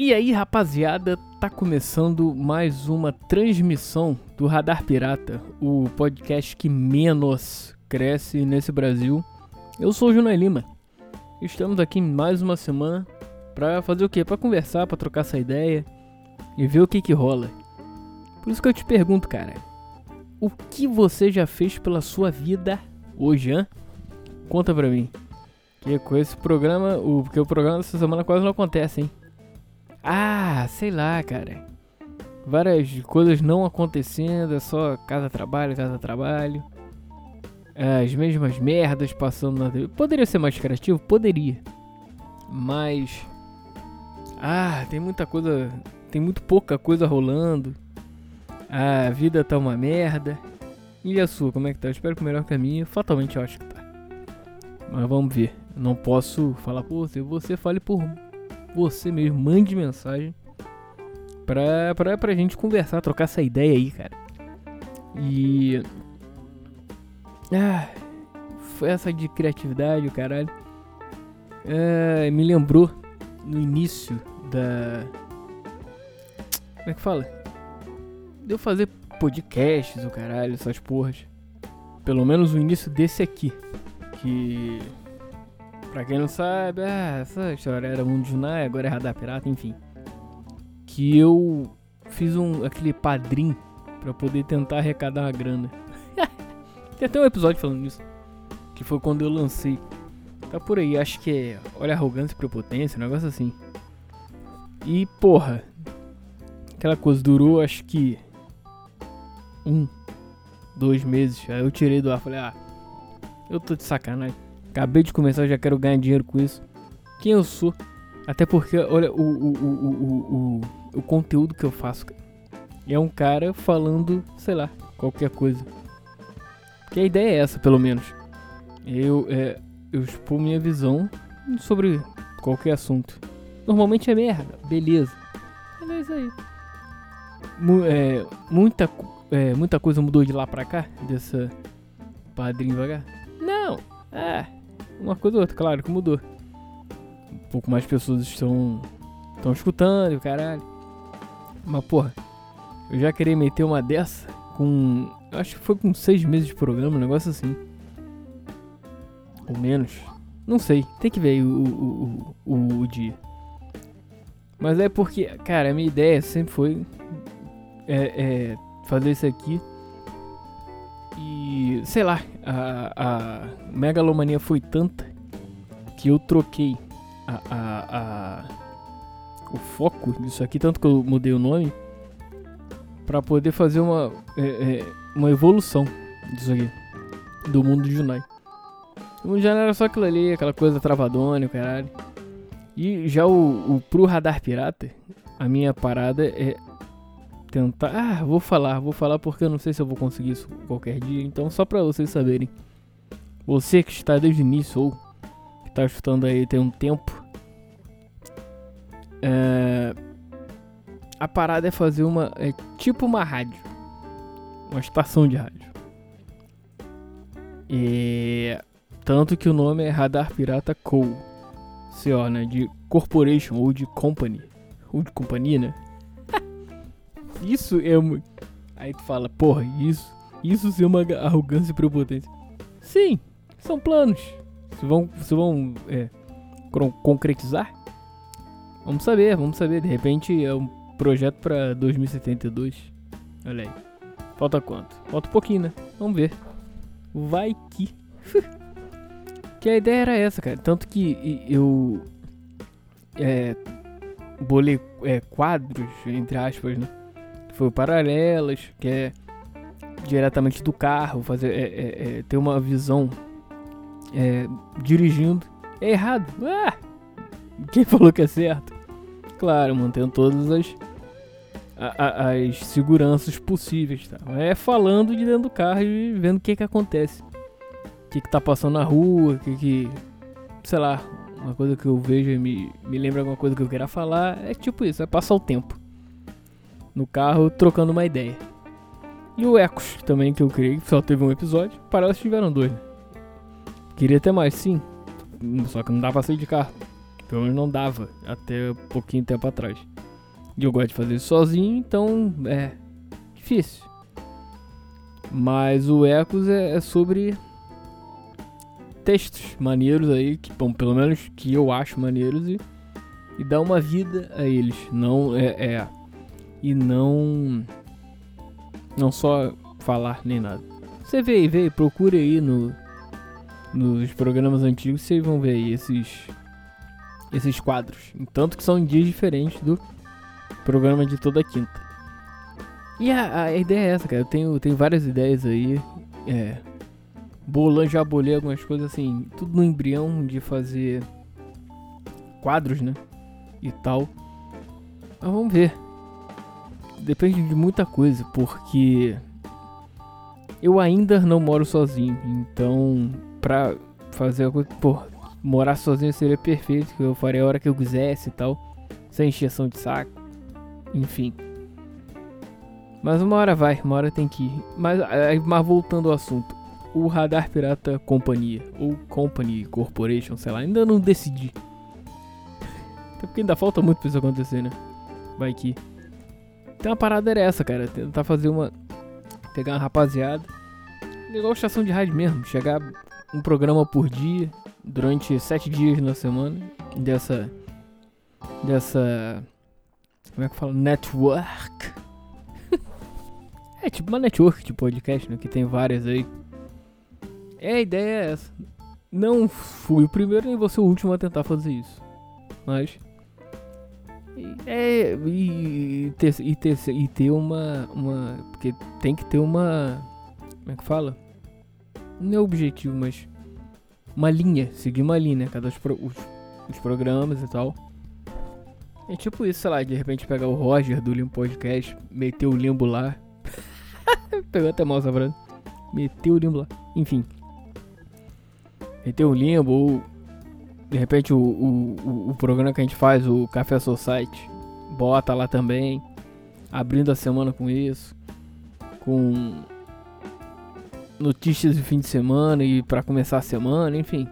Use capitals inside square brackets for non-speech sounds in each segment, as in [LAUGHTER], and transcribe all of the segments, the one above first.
E aí, rapaziada, tá começando mais uma transmissão do Radar Pirata, o podcast que menos cresce nesse Brasil. Eu sou o Junai Lima. Estamos aqui mais uma semana pra fazer o quê? Pra conversar, pra trocar essa ideia e ver o que que rola. Por isso que eu te pergunto, cara, o que você já fez pela sua vida hoje, hã? Conta pra mim. Que com esse programa, o, porque o programa dessa semana quase não acontece, hein? Ah, sei lá, cara. Várias coisas não acontecendo, é só casa trabalho, casa trabalho. As mesmas merdas passando na TV. Poderia ser mais criativo? Poderia. Mas. Ah, tem muita coisa. Tem muito pouca coisa rolando. A vida tá uma merda. E a sua, como é que tá? Eu espero que melhor minha. Fatalmente eu acho que tá. Mas vamos ver. Não posso falar por você. Você fale por você mesmo. Mande mensagem pra, pra, pra gente conversar, trocar essa ideia aí, cara. E. Ah, foi essa de criatividade, o caralho. Ah, me lembrou no início da. Como é que fala? De eu fazer podcasts, o caralho, essas porras. Pelo menos o início desse aqui. Que. Pra quem não sabe, ah, essa história era Mundo Junai, agora é Radar Pirata, enfim. Que eu fiz um aquele padrinho pra poder tentar arrecadar uma grana. [LAUGHS] Tem até um episódio falando nisso. Que foi quando eu lancei. Tá por aí, acho que é. Olha arrogância e prepotência, um negócio assim. E porra. Aquela coisa durou acho que. Um, dois meses. Aí eu tirei do ar falei, ah, eu tô de sacanagem. Acabei de começar, já quero ganhar dinheiro com isso. Quem eu sou? Até porque, olha, o, o, o, o, o, o conteúdo que eu faço. É um cara falando, sei lá, qualquer coisa. Que a ideia é essa, pelo menos. Eu, é, eu expor minha visão sobre qualquer assunto. Normalmente é merda, beleza. Mas é isso aí. Mu é, muita, é, muita coisa mudou de lá pra cá, dessa padrinho vagar? Não, é, uma coisa ou outra, claro que mudou. Um pouco mais pessoas estão, estão escutando, caralho. Mas porra, eu já queria meter uma dessa com Acho que foi com seis meses de programa, um negócio assim. Ou menos. Não sei, tem que ver aí o, o, o, o, dia. Mas é porque, cara, a minha ideia sempre foi é, é fazer isso aqui. E, sei lá, a, a megalomania foi tanta que eu troquei a, a, a, o foco disso aqui, tanto que eu mudei o nome, pra poder fazer uma. É, é, uma evolução disso aqui. Do mundo de Junai. O Junai era só aquilo ali, aquela coisa travadona, caralho. E já o, o pro radar pirata, a minha parada é tentar. Ah, vou falar, vou falar porque eu não sei se eu vou conseguir isso qualquer dia. Então, só pra vocês saberem. Você que está desde o início ou que está escutando aí tem um tempo. É, a parada é fazer uma. É tipo uma rádio uma estação de rádio. E tanto que o nome é Radar Pirata Co. CO, né? De corporation ou de company. Ou de companhia, né? Isso é muito. Aí tu fala, porra, isso. Isso é uma arrogância e prepotência. Sim, são planos. Se vão, se vão é, concretizar? Vamos saber, vamos saber. De repente é um projeto para 2072. Olha aí. Falta quanto? Falta um pouquinho, né? Vamos ver. Vai que. [LAUGHS] que a ideia era essa, cara. Tanto que eu. É. Bolei é, quadros, entre aspas, né? Foi paralelas, que é diretamente do carro, fazer é, é, é, ter uma visão é, dirigindo. É errado. Ah! Quem [LAUGHS] falou que é certo? Claro, mantendo todas as a, as seguranças possíveis, tá? É falando de dentro do carro e vendo o que que acontece. O que que tá passando na rua, o que que... Sei lá, uma coisa que eu vejo e me, me lembra alguma coisa que eu queira falar. É tipo isso, é passar o tempo. No carro, trocando uma ideia. E o Ecos também, que eu criei, que só teve um episódio. Para elas tiveram dois. Né? Queria ter mais, sim. Só que não dá pra sair de carro. Pelo menos não dava até pouquinho tempo atrás. E eu gosto de fazer isso sozinho, então é difícil. Mas o Ecos é, é sobre textos maneiros aí, que bom, pelo menos que eu acho maneiros e, e dar uma vida a eles. Não é, é e não não só falar nem nada. Você vê aí, vê, procure aí no nos programas antigos, vocês vão ver aí esses esses quadros. Tanto que são em dias diferentes do programa de toda quinta. E a, a ideia é essa, cara. Eu tenho, tenho várias ideias aí. É. Bolando, já bolei algumas coisas assim, tudo no embrião de fazer quadros, né? E tal. Mas vamos ver. Depende de muita coisa, porque eu ainda não moro sozinho. Então, pra fazer a coisa. Pô, morar sozinho seria perfeito. Que eu faria a hora que eu quisesse e tal. Sem encheção de saco. Enfim. Mas uma hora vai, uma hora tem que ir. Mas, mas voltando ao assunto. O Radar Pirata Companhia, ou Company Corporation, sei lá, ainda não decidi. [LAUGHS] Até porque ainda falta muito pra isso acontecer, né? Vai que. Então a parada era essa, cara. Tentar fazer uma. Pegar uma rapaziada. Igual estação de rádio mesmo. Chegar um programa por dia. Durante sete dias na semana. Dessa. Dessa. Como é que fala? Network. [LAUGHS] é tipo uma network de podcast, né? Que tem várias aí. É, a ideia é essa. Não fui o primeiro nem vou ser o último a tentar fazer isso. Mas. É. E ter, e ter, e ter uma, uma. Porque tem que ter uma. Como é que fala? Não é objetivo, mas. Uma linha. Seguir uma linha, né? Cada os, os, os programas e tal. É tipo isso, sei lá, de repente pegar o Roger do Limbo Podcast, meter o limbo lá. [LAUGHS] Pegou até mal essa frase. Meteu o limbo lá. Enfim. Meter o limbo ou. De repente o, o, o, programa que a gente faz, o Café Society, bota lá também. Abrindo a semana com isso. Com notícias de fim de semana e para começar a semana, enfim.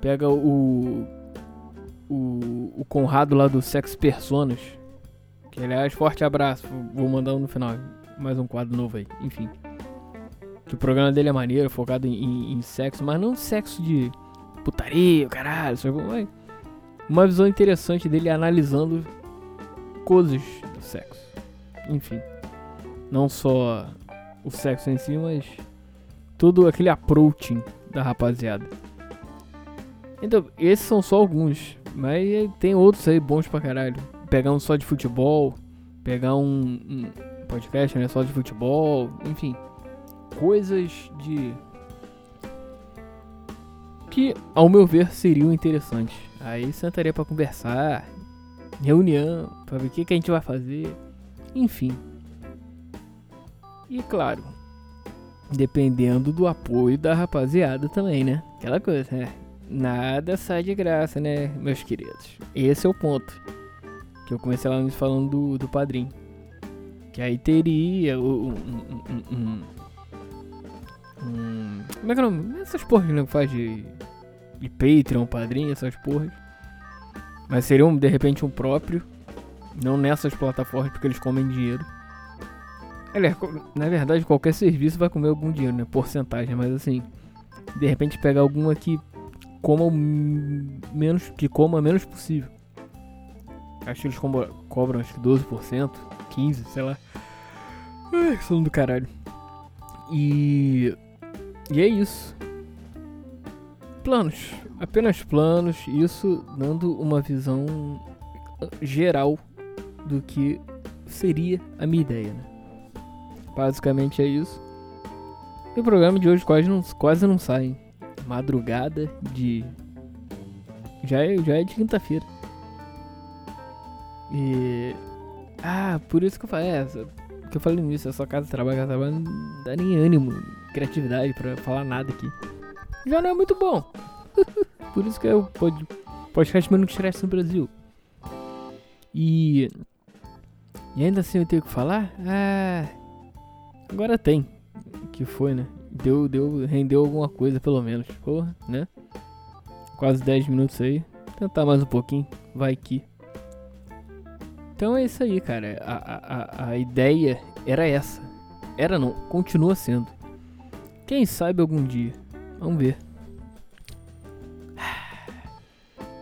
Pega o o, o Conrado lá do Sex Personas. Que aliás, forte abraço. Vou mandar no final. Mais um quadro novo aí. Enfim. Que o programa dele é maneiro, focado em, em, em sexo, mas não sexo de putaria, caralho. Só, uma visão interessante dele analisando coisas do sexo. Enfim. Não só o sexo em si, mas todo aquele approaching da rapaziada. Então, esses são só alguns. Mas tem outros aí bons pra caralho. Pegar um só de futebol, pegar um, um podcast né, só de futebol, enfim. Coisas de. Que, ao meu ver, seriam interessantes. Aí sentaria para conversar, reunião, pra ver o que, que a gente vai fazer, enfim. E claro, dependendo do apoio da rapaziada também, né? Aquela coisa, né? Nada sai de graça, né, meus queridos? Esse é o ponto. Que eu comecei lá falando do, do padrinho. Que aí teria o. Um, um, um, um, como é que é o nome? Essas porras que faz de, de Patreon, padrinho, essas porras. Mas seriam de repente um próprio. Não nessas plataformas porque eles comem dinheiro. Aliás, na verdade, qualquer serviço vai comer algum dinheiro, né? Porcentagem, mas assim. De repente pegar alguma que coma menos, que coma menos possível. Acho que eles cobram, cobram acho que 12%, 15%, sei lá. Ai, que do caralho. E. E é isso. Planos. Apenas planos. Isso dando uma visão geral do que seria a minha ideia, né? Basicamente é isso. E o programa de hoje quase não, quase não sai madrugada de. Já é, já é de quinta-feira. E. Ah, por isso que eu falei. É, que eu falei nisso, a sua casa trabalha, casa trabalha, não dá nem ânimo, criatividade pra falar nada aqui. Já não é muito bom. [LAUGHS] por isso que eu pode, podcast menos estresse no Brasil. E. E ainda assim eu tenho que falar? Ah. Agora tem. Que foi, né? deu, deu, rendeu alguma coisa pelo menos. Porra, né? Quase 10 minutos aí. Tentar mais um pouquinho, vai que. Então é isso aí, cara. A, a, a ideia era essa. Era não, continua sendo. Quem sabe algum dia. Vamos ver.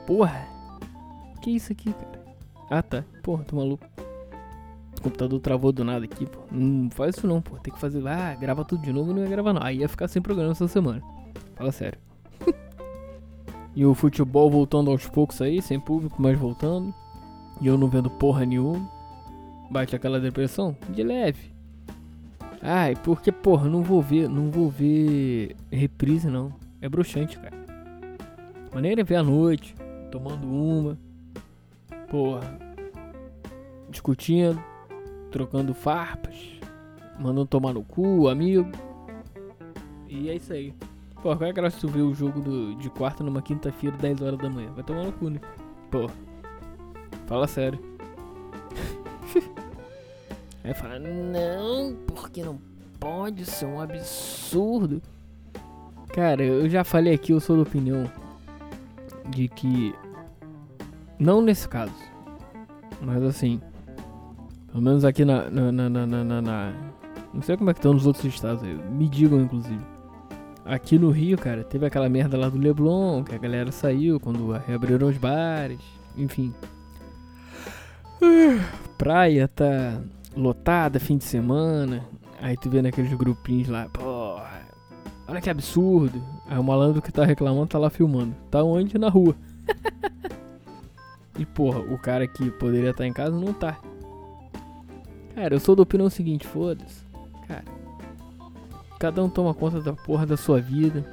Porra. Que isso aqui, cara? Ah, tá. Porra, tô maluco. O computador travou do nada aqui, pô. Não faz isso não, pô. Tem que fazer lá, grava tudo de novo não ia gravar não. Aí ia ficar sem programa essa semana. Fala sério. [LAUGHS] e o futebol voltando aos poucos aí, sem público, mas voltando. E eu não vendo porra nenhuma. Bate aquela depressão? De leve. Ai, porque, porra, não vou ver, não vou ver reprise não. É bruxante, cara. Maneira é ver à noite, tomando uma. Porra. Discutindo, trocando farpas, mandando tomar no cu, amigo. E é isso aí. Pô, qual é a graça de tu ver o jogo do, de quarta numa quinta-feira, 10 horas da manhã? Vai tomar no cu, né? Pô. Fala sério. Aí fala, não, porque não pode ser um absurdo. Cara, eu já falei aqui, eu sou da opinião de que. Não nesse caso. Mas assim. Pelo menos aqui na. na, na, na, na, na não sei como é que estão nos outros estados aí. Me digam, inclusive. Aqui no Rio, cara, teve aquela merda lá do Leblon, que a galera saiu quando reabriram os bares. Enfim. [SIGHS] Praia tá lotada fim de semana. Aí tu vê naqueles grupinhos lá, porra, olha que absurdo. Aí o malandro que tá reclamando tá lá filmando. Tá onde? Na rua. [LAUGHS] e porra, o cara que poderia estar tá em casa não tá. Cara, eu sou da opinião seguinte, foda-se. Cara, cada um toma conta da porra da sua vida.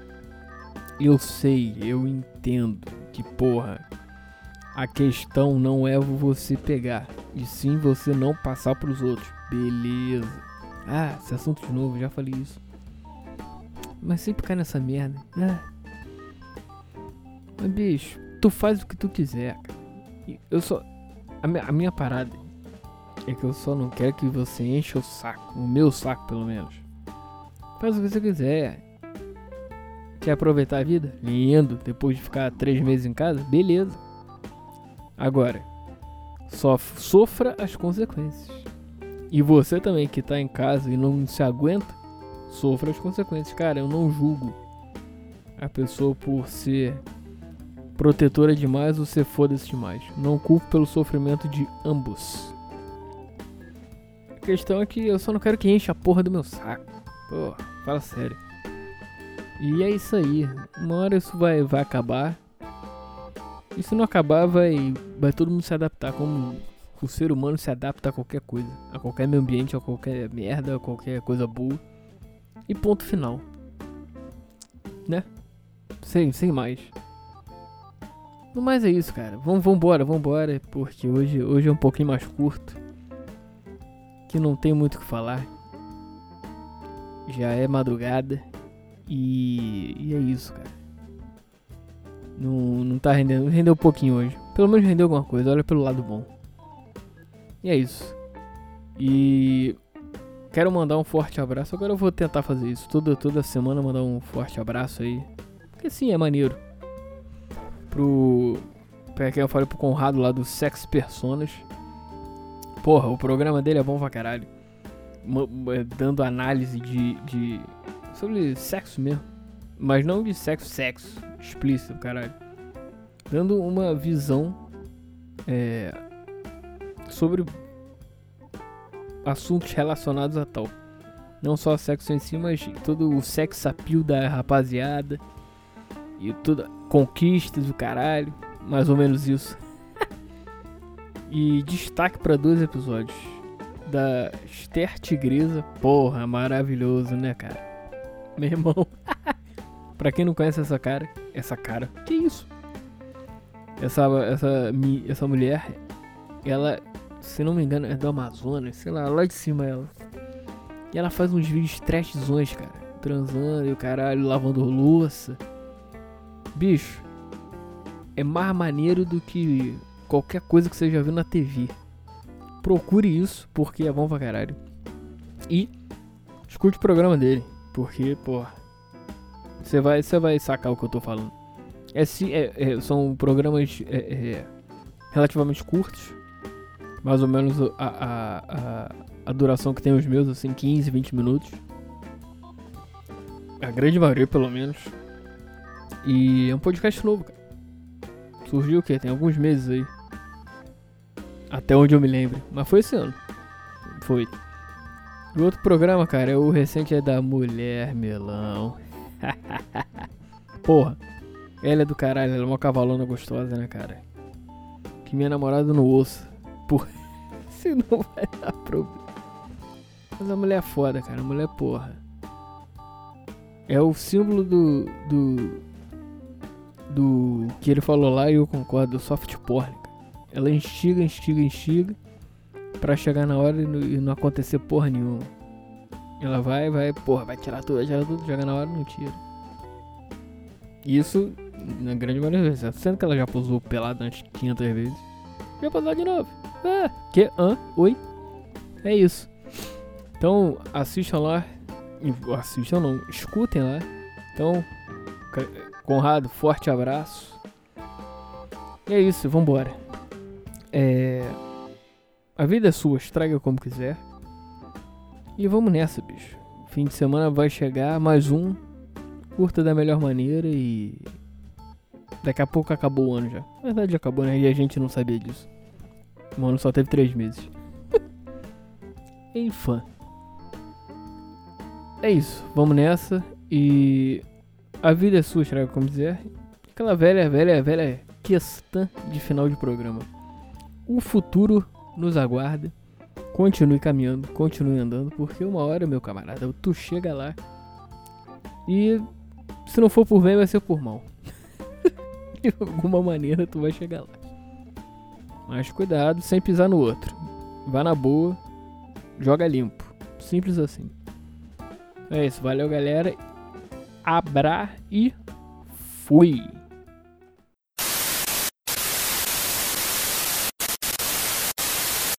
Eu sei, eu entendo que porra, a questão não é você pegar, e sim você não passar pros outros. Beleza. Ah, esse assunto de novo, já falei isso. Mas sempre cai nessa merda. Ah. Mas bicho, tu faz o que tu quiser, cara. Eu só. A minha, a minha parada é que eu só não quero que você encha o saco. O meu saco, pelo menos. Faz o que você quiser. Quer aproveitar a vida? Lindo. Depois de ficar três meses em casa? Beleza. Agora, só sofra as consequências. E você também que tá em casa e não se aguenta, sofra as consequências. Cara, eu não julgo a pessoa por ser protetora demais ou ser foda-se demais. Não culpo pelo sofrimento de ambos. A questão é que eu só não quero que enche a porra do meu saco. Pô, fala sério. E é isso aí. Uma hora isso vai, vai acabar. E se não acabar, vai, vai todo mundo se adaptar. Como o ser humano se adapta a qualquer coisa. A qualquer meio ambiente, a qualquer merda, a qualquer coisa boa. E ponto final. Né? Sem, sem mais. No mais é isso, cara. Vamos, vambora, vambora. Porque hoje, hoje é um pouquinho mais curto. Que não tem muito o que falar. Já é madrugada. E, e é isso, cara. Não, não tá rendendo. Rendeu um pouquinho hoje. Pelo menos rendeu alguma coisa. Olha pelo lado bom. E é isso. E quero mandar um forte abraço. Agora eu vou tentar fazer isso. Toda, toda semana mandar um forte abraço aí. Porque sim, é maneiro. Pro. Pra quem eu falei pro Conrado lá do Sex Personas. Porra, o programa dele é bom pra caralho. Dando análise de, de. sobre sexo mesmo. Mas não de sexo, sexo explícito, caralho. Dando uma visão é, sobre assuntos relacionados a tal. Não só sexo em si, mas todo o sex appeal da rapaziada. E toda conquistas do caralho. Mais ou menos isso. [LAUGHS] e destaque para dois episódios. Da Esther Tigresa. Porra, maravilhoso, né, cara? Meu irmão. Pra quem não conhece essa cara, essa cara. Que isso? Essa, essa, essa mulher, ela, se não me engano, é do Amazonas, sei lá, lá de cima ela. E ela faz uns vídeos trashzões, cara. Transando e o caralho, lavando louça. Bicho, é mais maneiro do que qualquer coisa que você já viu na TV. Procure isso, porque é bom pra caralho. E escute o programa dele, porque, porra, você vai, você vai sacar o que eu tô falando. É, é, é, são programas é, é, relativamente curtos. Mais ou menos a, a, a, a, duração que tem os meus, assim, 15, 20 minutos. A grande maioria, pelo menos. E é um podcast novo, cara. Surgiu o quê? Tem alguns meses aí. Até onde eu me lembro. Mas foi esse ano. Foi. O outro programa, cara, é o recente é da Mulher Melão. [LAUGHS] Porra. Ela é do caralho, ela é uma cavalona gostosa, né, cara? Que minha namorada não ouça. Porra. [LAUGHS] Senão vai dar problema. Mas a mulher é foda, cara. A mulher é porra. É o símbolo do. do. do que ele falou lá e eu concordo, do soft porn. Ela instiga, instiga, instiga. Pra chegar na hora não, e não acontecer porra nenhuma. Ela vai, vai, porra, vai tirar tudo, vai tirar tudo, chega na hora não tira. Isso, na grande maioria das vezes. Sendo que ela já posou pelada antes 500 vezes. Já posar de novo. Ah, que? Hã? Oi? É isso. Então, assistam lá. Assistam não, escutem lá. Então, Conrado, forte abraço. E é isso, vambora. É. A vida é sua, estraga como quiser. E vamos nessa, bicho. Fim de semana vai chegar, mais um. Curta da melhor maneira e. Daqui a pouco acabou o ano já. Na verdade já acabou, né? E a gente não sabia disso. O ano só teve três meses. [LAUGHS] Enfim. É isso, vamos nessa. E. A vida é sua, estraga como quiser. Aquela velha, velha, velha questão de final de programa. O futuro nos aguarda. Continue caminhando, continue andando, porque uma hora, meu camarada, tu chega lá e se não for por bem, vai ser por mal. [LAUGHS] De alguma maneira tu vai chegar lá. Mas cuidado, sem pisar no outro. Vá na boa, joga limpo. Simples assim. É isso, valeu galera. Abra e fui.